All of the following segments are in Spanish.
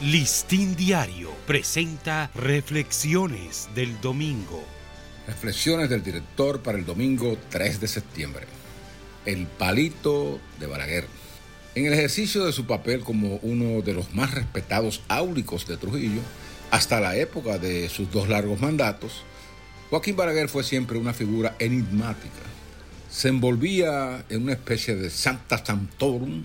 Listín Diario presenta Reflexiones del Domingo. Reflexiones del director para el domingo 3 de septiembre. El palito de Balaguer. En el ejercicio de su papel como uno de los más respetados áulicos de Trujillo, hasta la época de sus dos largos mandatos, Joaquín Balaguer fue siempre una figura enigmática. Se envolvía en una especie de Santa Santorum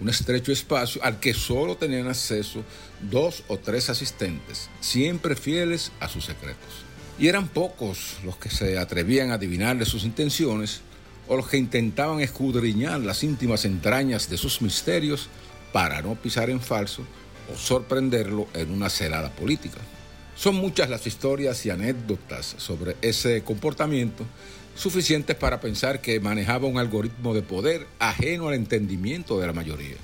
un estrecho espacio al que solo tenían acceso dos o tres asistentes, siempre fieles a sus secretos. Y eran pocos los que se atrevían a adivinarle sus intenciones o los que intentaban escudriñar las íntimas entrañas de sus misterios para no pisar en falso o sorprenderlo en una celada política. Son muchas las historias y anécdotas sobre ese comportamiento suficientes para pensar que manejaba un algoritmo de poder ajeno al entendimiento de la mayoría.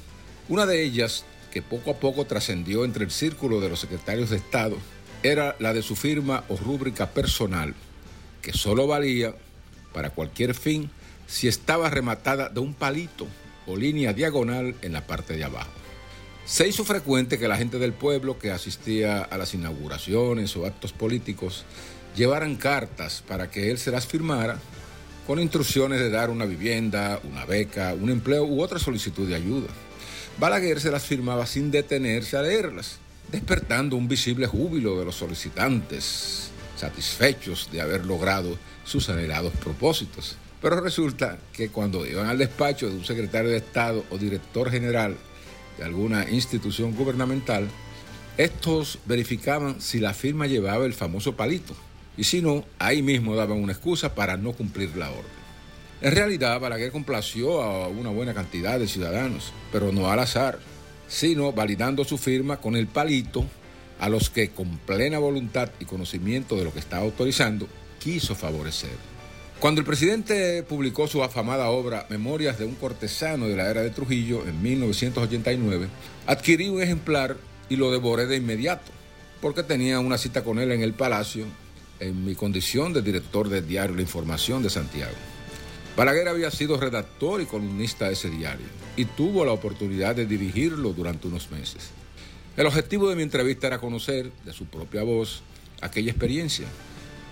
Una de ellas, que poco a poco trascendió entre el círculo de los secretarios de Estado, era la de su firma o rúbrica personal, que solo valía para cualquier fin si estaba rematada de un palito o línea diagonal en la parte de abajo. Se hizo frecuente que la gente del pueblo que asistía a las inauguraciones o actos políticos llevaran cartas para que él se las firmara con instrucciones de dar una vivienda, una beca, un empleo u otra solicitud de ayuda. Balaguer se las firmaba sin detenerse a leerlas, despertando un visible júbilo de los solicitantes, satisfechos de haber logrado sus anhelados propósitos. Pero resulta que cuando iban al despacho de un secretario de Estado o director general de alguna institución gubernamental, estos verificaban si la firma llevaba el famoso palito y si no, ahí mismo daban una excusa para no cumplir la orden. En realidad, Balaguer complació a una buena cantidad de ciudadanos, pero no al azar, sino validando su firma con el palito a los que con plena voluntad y conocimiento de lo que estaba autorizando, quiso favorecer. Cuando el presidente publicó su afamada obra Memorias de un cortesano de la era de Trujillo en 1989, adquirí un ejemplar y lo devoré de inmediato, porque tenía una cita con él en el palacio en mi condición de director del diario La Información de Santiago. Balaguer había sido redactor y columnista de ese diario y tuvo la oportunidad de dirigirlo durante unos meses. El objetivo de mi entrevista era conocer de su propia voz aquella experiencia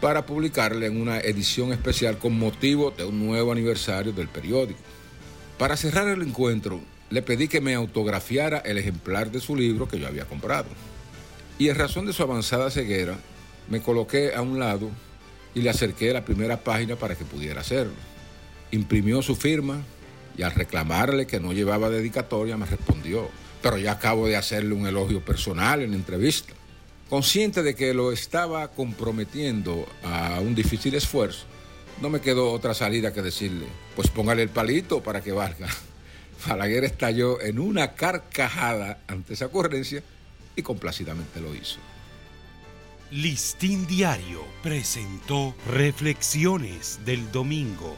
para publicarla en una edición especial con motivo de un nuevo aniversario del periódico. Para cerrar el encuentro, le pedí que me autografiara el ejemplar de su libro que yo había comprado. Y en razón de su avanzada ceguera, me coloqué a un lado y le acerqué la primera página para que pudiera hacerlo. Imprimió su firma y al reclamarle que no llevaba dedicatoria me respondió, pero ya acabo de hacerle un elogio personal en entrevista. Consciente de que lo estaba comprometiendo a un difícil esfuerzo, no me quedó otra salida que decirle, pues póngale el palito para que valga. Balaguer estalló en una carcajada ante esa ocurrencia y complacidamente lo hizo. Listín Diario presentó Reflexiones del Domingo.